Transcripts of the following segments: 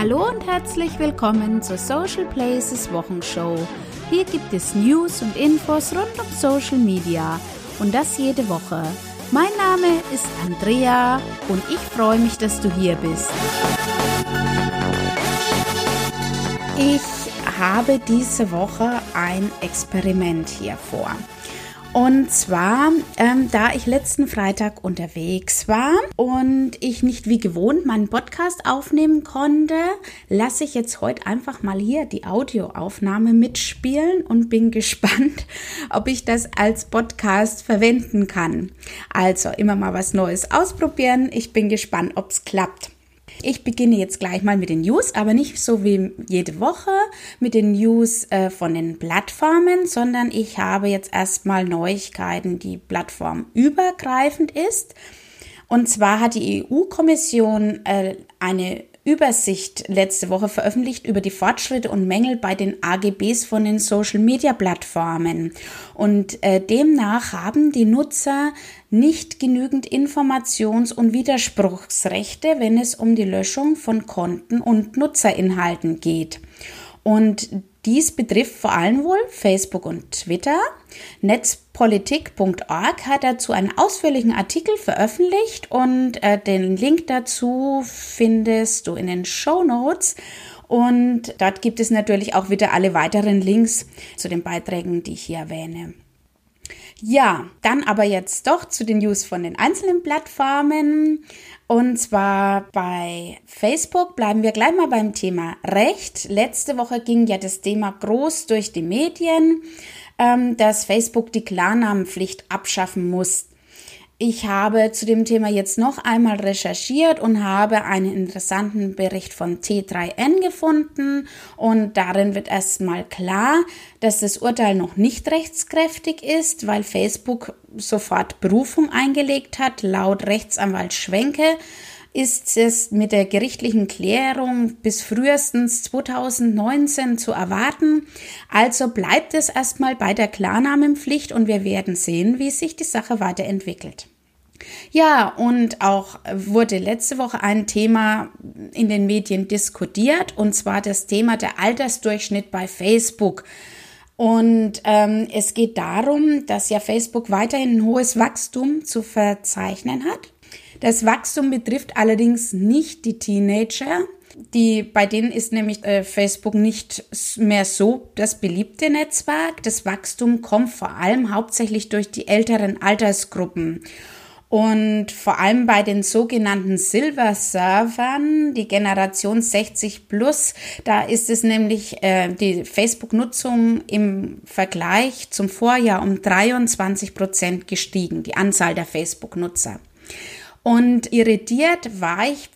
Hallo und herzlich willkommen zur Social Places Wochenshow. Hier gibt es News und Infos rund um Social Media und das jede Woche. Mein Name ist Andrea und ich freue mich, dass du hier bist. Ich habe diese Woche ein Experiment hier vor. Und zwar, ähm, da ich letzten Freitag unterwegs war und ich nicht wie gewohnt meinen Podcast aufnehmen konnte, lasse ich jetzt heute einfach mal hier die Audioaufnahme mitspielen und bin gespannt, ob ich das als Podcast verwenden kann. Also immer mal was Neues ausprobieren. Ich bin gespannt, ob es klappt. Ich beginne jetzt gleich mal mit den News, aber nicht so wie jede Woche mit den News äh, von den Plattformen, sondern ich habe jetzt erstmal Neuigkeiten, die plattformübergreifend ist. Und zwar hat die EU-Kommission äh, eine Übersicht letzte Woche veröffentlicht über die Fortschritte und Mängel bei den AGBs von den Social-Media-Plattformen. Und äh, demnach haben die Nutzer nicht genügend Informations- und Widerspruchsrechte, wenn es um die Löschung von Konten und Nutzerinhalten geht. Und dies betrifft vor allem wohl Facebook und Twitter. Netzpolitik.org hat dazu einen ausführlichen Artikel veröffentlicht und äh, den Link dazu findest du in den Show Notes. Und dort gibt es natürlich auch wieder alle weiteren Links zu den Beiträgen, die ich hier erwähne. Ja, dann aber jetzt doch zu den News von den einzelnen Plattformen. Und zwar bei Facebook bleiben wir gleich mal beim Thema Recht. Letzte Woche ging ja das Thema groß durch die Medien, ähm, dass Facebook die Klarnamenpflicht abschaffen muss. Ich habe zu dem Thema jetzt noch einmal recherchiert und habe einen interessanten Bericht von T3N gefunden und darin wird erstmal klar, dass das Urteil noch nicht rechtskräftig ist, weil Facebook sofort Berufung eingelegt hat. Laut Rechtsanwalt Schwenke ist es mit der gerichtlichen Klärung bis frühestens 2019 zu erwarten. Also bleibt es erstmal bei der Klarnamenpflicht und wir werden sehen, wie sich die Sache weiterentwickelt. Ja, und auch wurde letzte Woche ein Thema in den Medien diskutiert, und zwar das Thema der Altersdurchschnitt bei Facebook. Und ähm, es geht darum, dass ja Facebook weiterhin ein hohes Wachstum zu verzeichnen hat. Das Wachstum betrifft allerdings nicht die Teenager. Die, bei denen ist nämlich äh, Facebook nicht mehr so das beliebte Netzwerk. Das Wachstum kommt vor allem hauptsächlich durch die älteren Altersgruppen. Und vor allem bei den sogenannten Silver-Servern, die Generation 60 Plus, da ist es nämlich äh, die Facebook-Nutzung im Vergleich zum Vorjahr um 23 Prozent gestiegen, die Anzahl der Facebook-Nutzer. Und irritiert war ich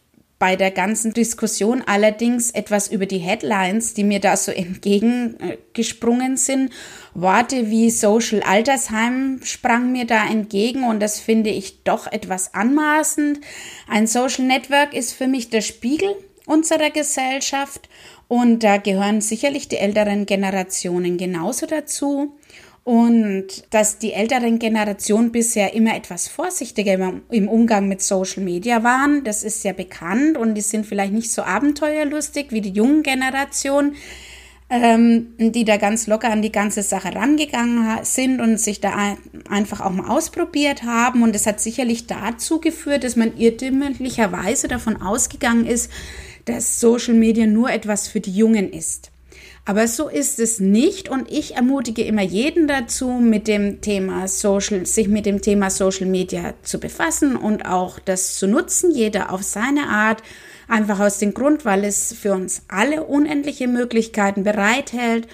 bei der ganzen Diskussion allerdings etwas über die Headlines, die mir da so entgegengesprungen sind. Worte wie Social Altersheim sprang mir da entgegen und das finde ich doch etwas anmaßend. Ein Social Network ist für mich der Spiegel unserer Gesellschaft und da gehören sicherlich die älteren Generationen genauso dazu. Und dass die älteren Generationen bisher immer etwas vorsichtiger im Umgang mit Social Media waren, das ist ja bekannt und die sind vielleicht nicht so abenteuerlustig wie die jungen Generationen, ähm, die da ganz locker an die ganze Sache rangegangen sind und sich da einfach auch mal ausprobiert haben. Und das hat sicherlich dazu geführt, dass man irrtümlicherweise davon ausgegangen ist, dass Social Media nur etwas für die Jungen ist. Aber so ist es nicht und ich ermutige immer jeden dazu, mit dem Thema Social, sich mit dem Thema Social Media zu befassen und auch das zu nutzen, jeder auf seine Art. Einfach aus dem Grund, weil es für uns alle unendliche Möglichkeiten bereithält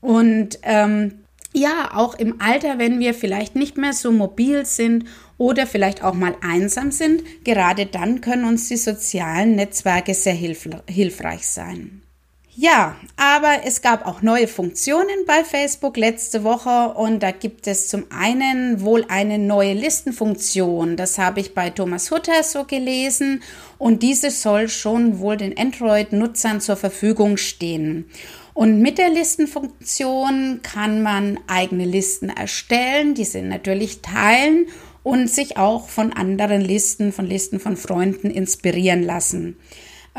und ähm, ja, auch im Alter, wenn wir vielleicht nicht mehr so mobil sind oder vielleicht auch mal einsam sind, gerade dann können uns die sozialen Netzwerke sehr hilf hilfreich sein. Ja, aber es gab auch neue Funktionen bei Facebook letzte Woche und da gibt es zum einen wohl eine neue Listenfunktion. Das habe ich bei Thomas Hutter so gelesen und diese soll schon wohl den Android-Nutzern zur Verfügung stehen. Und mit der Listenfunktion kann man eigene Listen erstellen, diese natürlich teilen und sich auch von anderen Listen, von Listen von Freunden inspirieren lassen.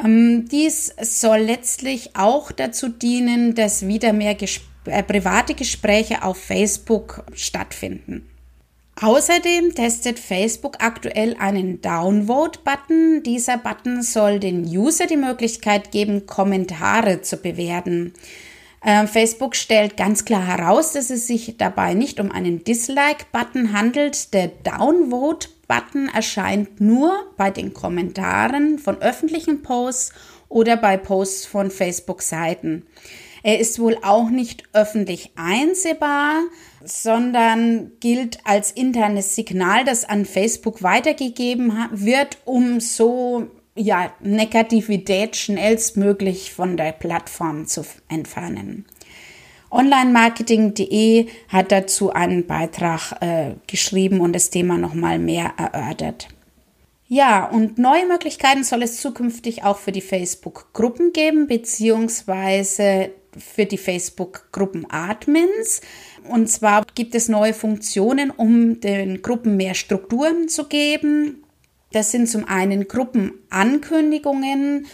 Ähm, dies soll letztlich auch dazu dienen, dass wieder mehr Ges äh, private Gespräche auf Facebook stattfinden. Außerdem testet Facebook aktuell einen Downvote-Button. Dieser Button soll den User die Möglichkeit geben, Kommentare zu bewerten. Äh, Facebook stellt ganz klar heraus, dass es sich dabei nicht um einen Dislike-Button handelt. Der Downvote-Button erscheint nur bei den Kommentaren von öffentlichen Posts oder bei Posts von Facebook-Seiten. Er ist wohl auch nicht öffentlich einsehbar, sondern gilt als internes Signal, das an Facebook weitergegeben wird, um so ja, Negativität schnellstmöglich von der Plattform zu entfernen. Onlinemarketing.de hat dazu einen Beitrag äh, geschrieben und das Thema nochmal mehr erörtert. Ja, und neue Möglichkeiten soll es zukünftig auch für die Facebook-Gruppen geben, beziehungsweise für die Facebook-Gruppen-Admins. Und zwar gibt es neue Funktionen, um den Gruppen mehr Strukturen zu geben. Das sind zum einen Gruppenankündigungen.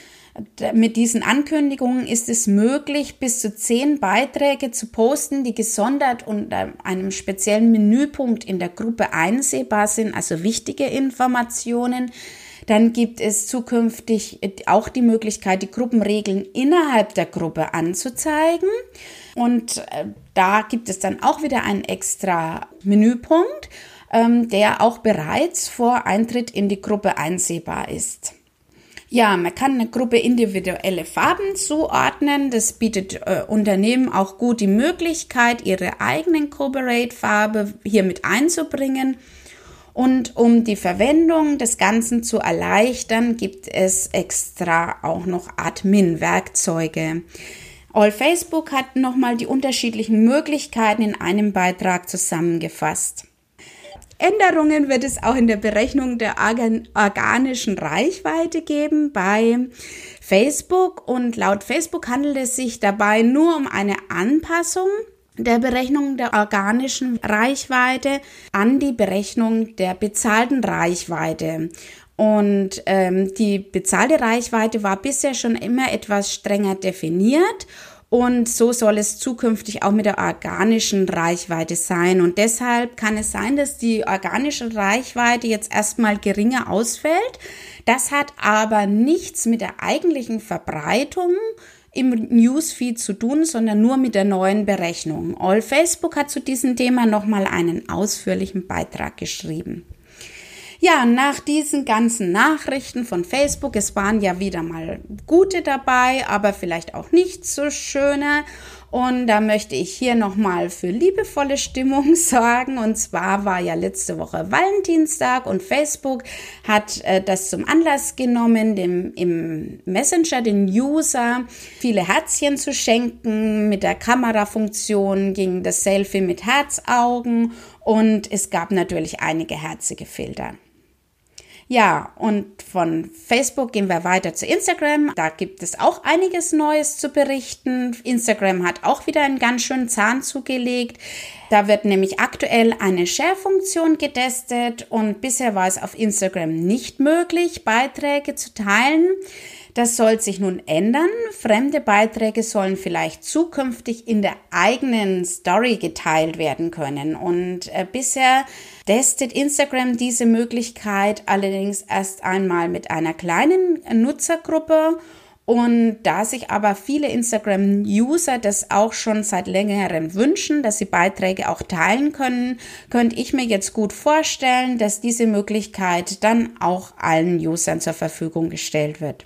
Mit diesen Ankündigungen ist es möglich, bis zu zehn Beiträge zu posten, die gesondert unter einem speziellen Menüpunkt in der Gruppe einsehbar sind, also wichtige Informationen. Dann gibt es zukünftig auch die Möglichkeit, die Gruppenregeln innerhalb der Gruppe anzuzeigen. Und äh, da gibt es dann auch wieder einen extra Menüpunkt, ähm, der auch bereits vor Eintritt in die Gruppe einsehbar ist. Ja, man kann eine Gruppe individuelle Farben zuordnen. Das bietet äh, Unternehmen auch gut die Möglichkeit, ihre eigenen Corporate-Farbe hier mit einzubringen. Und um die Verwendung des Ganzen zu erleichtern, gibt es extra auch noch Admin-Werkzeuge. All Facebook hat nochmal die unterschiedlichen Möglichkeiten in einem Beitrag zusammengefasst. Änderungen wird es auch in der Berechnung der organischen Reichweite geben bei Facebook und laut Facebook handelt es sich dabei nur um eine Anpassung der Berechnung der organischen Reichweite an die Berechnung der bezahlten Reichweite. Und ähm, die bezahlte Reichweite war bisher schon immer etwas strenger definiert. Und so soll es zukünftig auch mit der organischen Reichweite sein. Und deshalb kann es sein, dass die organische Reichweite jetzt erstmal geringer ausfällt. Das hat aber nichts mit der eigentlichen Verbreitung im Newsfeed zu tun, sondern nur mit der neuen Berechnung. All Facebook hat zu diesem Thema nochmal einen ausführlichen Beitrag geschrieben. Ja, nach diesen ganzen Nachrichten von Facebook, es waren ja wieder mal gute dabei, aber vielleicht auch nicht so schöne. Und da möchte ich hier nochmal für liebevolle Stimmung sorgen. Und zwar war ja letzte Woche Valentinstag und Facebook hat äh, das zum Anlass genommen, dem im Messenger den User viele Herzchen zu schenken. Mit der Kamerafunktion ging das Selfie mit Herzaugen und es gab natürlich einige herzige Filter. Ja, und von Facebook gehen wir weiter zu Instagram. Da gibt es auch einiges Neues zu berichten. Instagram hat auch wieder einen ganz schönen Zahn zugelegt. Da wird nämlich aktuell eine Share-Funktion getestet und bisher war es auf Instagram nicht möglich, Beiträge zu teilen. Das soll sich nun ändern. Fremde Beiträge sollen vielleicht zukünftig in der eigenen Story geteilt werden können. Und äh, bisher testet Instagram diese Möglichkeit allerdings erst einmal mit einer kleinen Nutzergruppe. Und da sich aber viele Instagram-User das auch schon seit längerem wünschen, dass sie Beiträge auch teilen können, könnte ich mir jetzt gut vorstellen, dass diese Möglichkeit dann auch allen Usern zur Verfügung gestellt wird.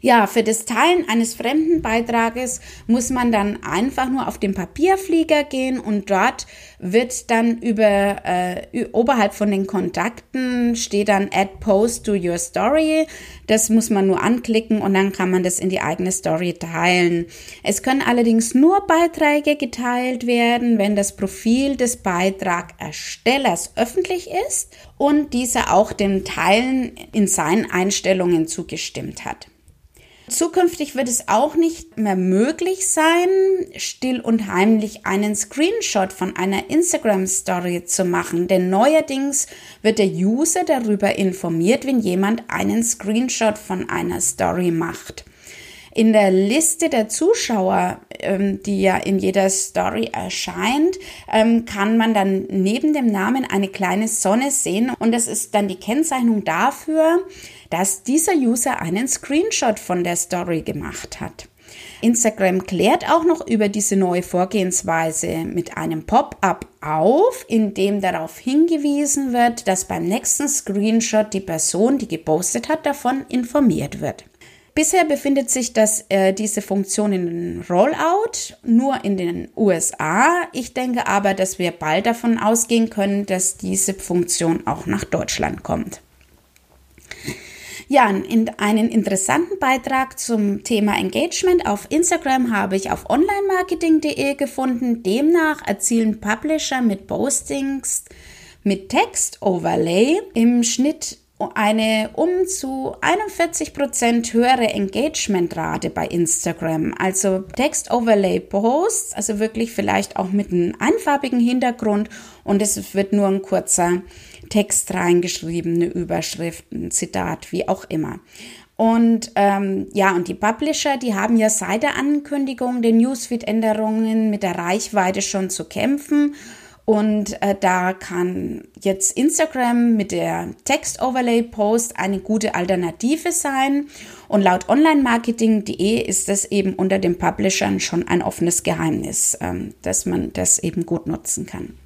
Ja, für das Teilen eines fremden Beitrages muss man dann einfach nur auf den Papierflieger gehen und dort wird dann über äh, oberhalb von den Kontakten steht dann Add Post to Your Story. Das muss man nur anklicken und dann kann man das in die eigene Story teilen. Es können allerdings nur Beiträge geteilt werden, wenn das Profil des Beitragerstellers öffentlich ist und dieser auch dem Teilen in seinen Einstellungen zugestimmt hat. Zukünftig wird es auch nicht mehr möglich sein, still und heimlich einen Screenshot von einer Instagram Story zu machen, denn neuerdings wird der User darüber informiert, wenn jemand einen Screenshot von einer Story macht. In der Liste der Zuschauer, ähm, die ja in jeder Story erscheint, ähm, kann man dann neben dem Namen eine kleine Sonne sehen und das ist dann die Kennzeichnung dafür, dass dieser User einen Screenshot von der Story gemacht hat. Instagram klärt auch noch über diese neue Vorgehensweise mit einem Pop-up auf, in dem darauf hingewiesen wird, dass beim nächsten Screenshot die Person, die gepostet hat, davon informiert wird. Bisher befindet sich das, äh, diese Funktion in Rollout nur in den USA. Ich denke aber, dass wir bald davon ausgehen können, dass diese Funktion auch nach Deutschland kommt. Ja, in einen interessanten Beitrag zum Thema Engagement auf Instagram habe ich auf onlinemarketing.de gefunden. Demnach erzielen Publisher mit Postings mit Text-Overlay im Schnitt eine um zu 41 Prozent höhere Engagementrate bei Instagram. Also Text-Overlay-Posts, also wirklich vielleicht auch mit einem einfarbigen Hintergrund und es wird nur ein kurzer Text reingeschrieben, eine Überschrift, ein Zitat, wie auch immer. Und ähm, ja, und die Publisher, die haben ja seit der Ankündigung der Newsfeed-Änderungen mit der Reichweite schon zu kämpfen. Und äh, da kann jetzt Instagram mit der Text-Overlay-Post eine gute Alternative sein. Und laut onlinemarketing.de ist das eben unter den Publishern schon ein offenes Geheimnis, ähm, dass man das eben gut nutzen kann.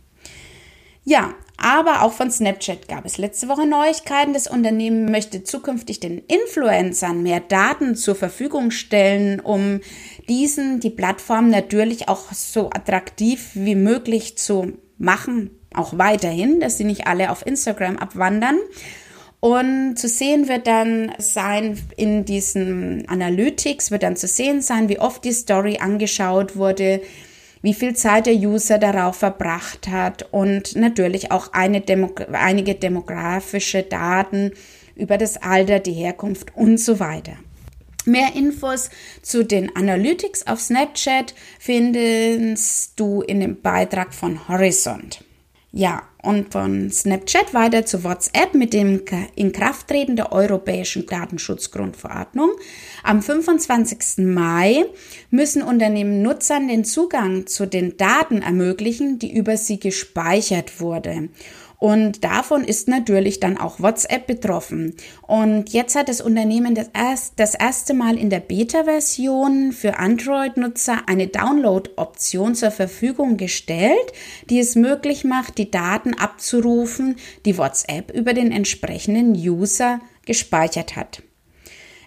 Ja, aber auch von Snapchat gab es letzte Woche Neuigkeiten. Das Unternehmen möchte zukünftig den Influencern mehr Daten zur Verfügung stellen, um diesen die Plattform natürlich auch so attraktiv wie möglich zu machen, auch weiterhin, dass sie nicht alle auf Instagram abwandern. Und zu sehen wird dann sein in diesen Analytics, wird dann zu sehen sein, wie oft die Story angeschaut wurde, wie viel Zeit der User darauf verbracht hat und natürlich auch Demo einige demografische Daten über das Alter, die Herkunft und so weiter. Mehr Infos zu den Analytics auf Snapchat findest du in dem Beitrag von Horizont. Ja, und von Snapchat weiter zu WhatsApp mit dem Inkrafttreten der Europäischen Datenschutzgrundverordnung. Am 25. Mai müssen Unternehmen Nutzern den Zugang zu den Daten ermöglichen, die über sie gespeichert wurde. Und davon ist natürlich dann auch WhatsApp betroffen. Und jetzt hat das Unternehmen das, erst, das erste Mal in der Beta-Version für Android-Nutzer eine Download-Option zur Verfügung gestellt, die es möglich macht, die Daten abzurufen, die WhatsApp über den entsprechenden User gespeichert hat.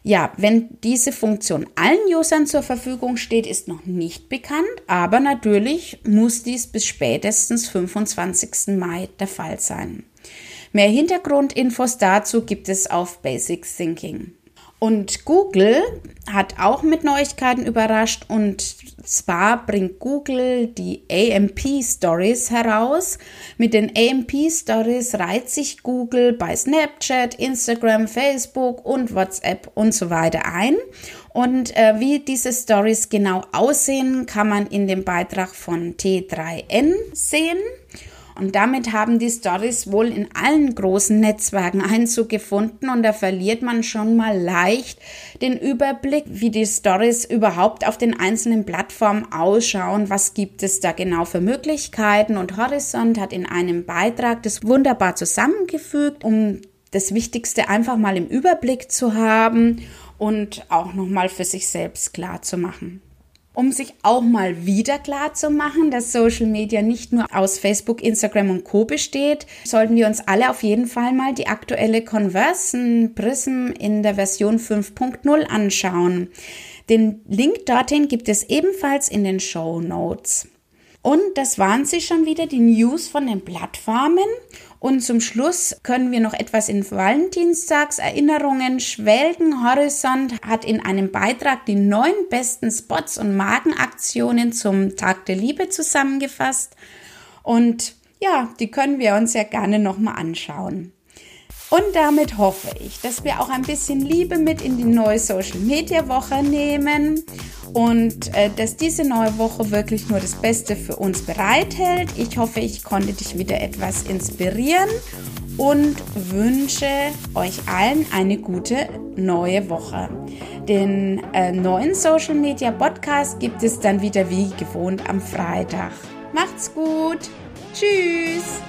Ja, wenn diese Funktion allen Usern zur Verfügung steht, ist noch nicht bekannt, aber natürlich muss dies bis spätestens 25. Mai der Fall sein. Mehr Hintergrundinfos dazu gibt es auf Basic Thinking. Und Google hat auch mit Neuigkeiten überrascht und zwar bringt Google die AMP Stories heraus. Mit den AMP Stories reiht sich Google bei Snapchat, Instagram, Facebook und WhatsApp und so weiter ein. Und äh, wie diese Stories genau aussehen, kann man in dem Beitrag von T3N sehen. Und damit haben die Stories wohl in allen großen Netzwerken Einzug gefunden und da verliert man schon mal leicht den Überblick, wie die Stories überhaupt auf den einzelnen Plattformen ausschauen, was gibt es da genau für Möglichkeiten? Und Horizont hat in einem Beitrag das wunderbar zusammengefügt, um das Wichtigste einfach mal im Überblick zu haben und auch nochmal für sich selbst klar zu machen um sich auch mal wieder klar zu machen, dass Social Media nicht nur aus Facebook, Instagram und Co besteht, sollten wir uns alle auf jeden Fall mal die aktuelle Conversion Prism in der Version 5.0 anschauen. Den Link dorthin gibt es ebenfalls in den Show Notes. Und das waren sie schon wieder, die News von den Plattformen. Und zum Schluss können wir noch etwas in Valentinstagserinnerungen schwelgen. Horizont hat in einem Beitrag die neun besten Spots und Markenaktionen zum Tag der Liebe zusammengefasst. Und ja, die können wir uns ja gerne nochmal anschauen. Und damit hoffe ich, dass wir auch ein bisschen Liebe mit in die neue Social Media Woche nehmen und äh, dass diese neue Woche wirklich nur das Beste für uns bereithält. Ich hoffe, ich konnte dich wieder etwas inspirieren und wünsche euch allen eine gute neue Woche. Den äh, neuen Social Media Podcast gibt es dann wieder wie gewohnt am Freitag. Macht's gut. Tschüss.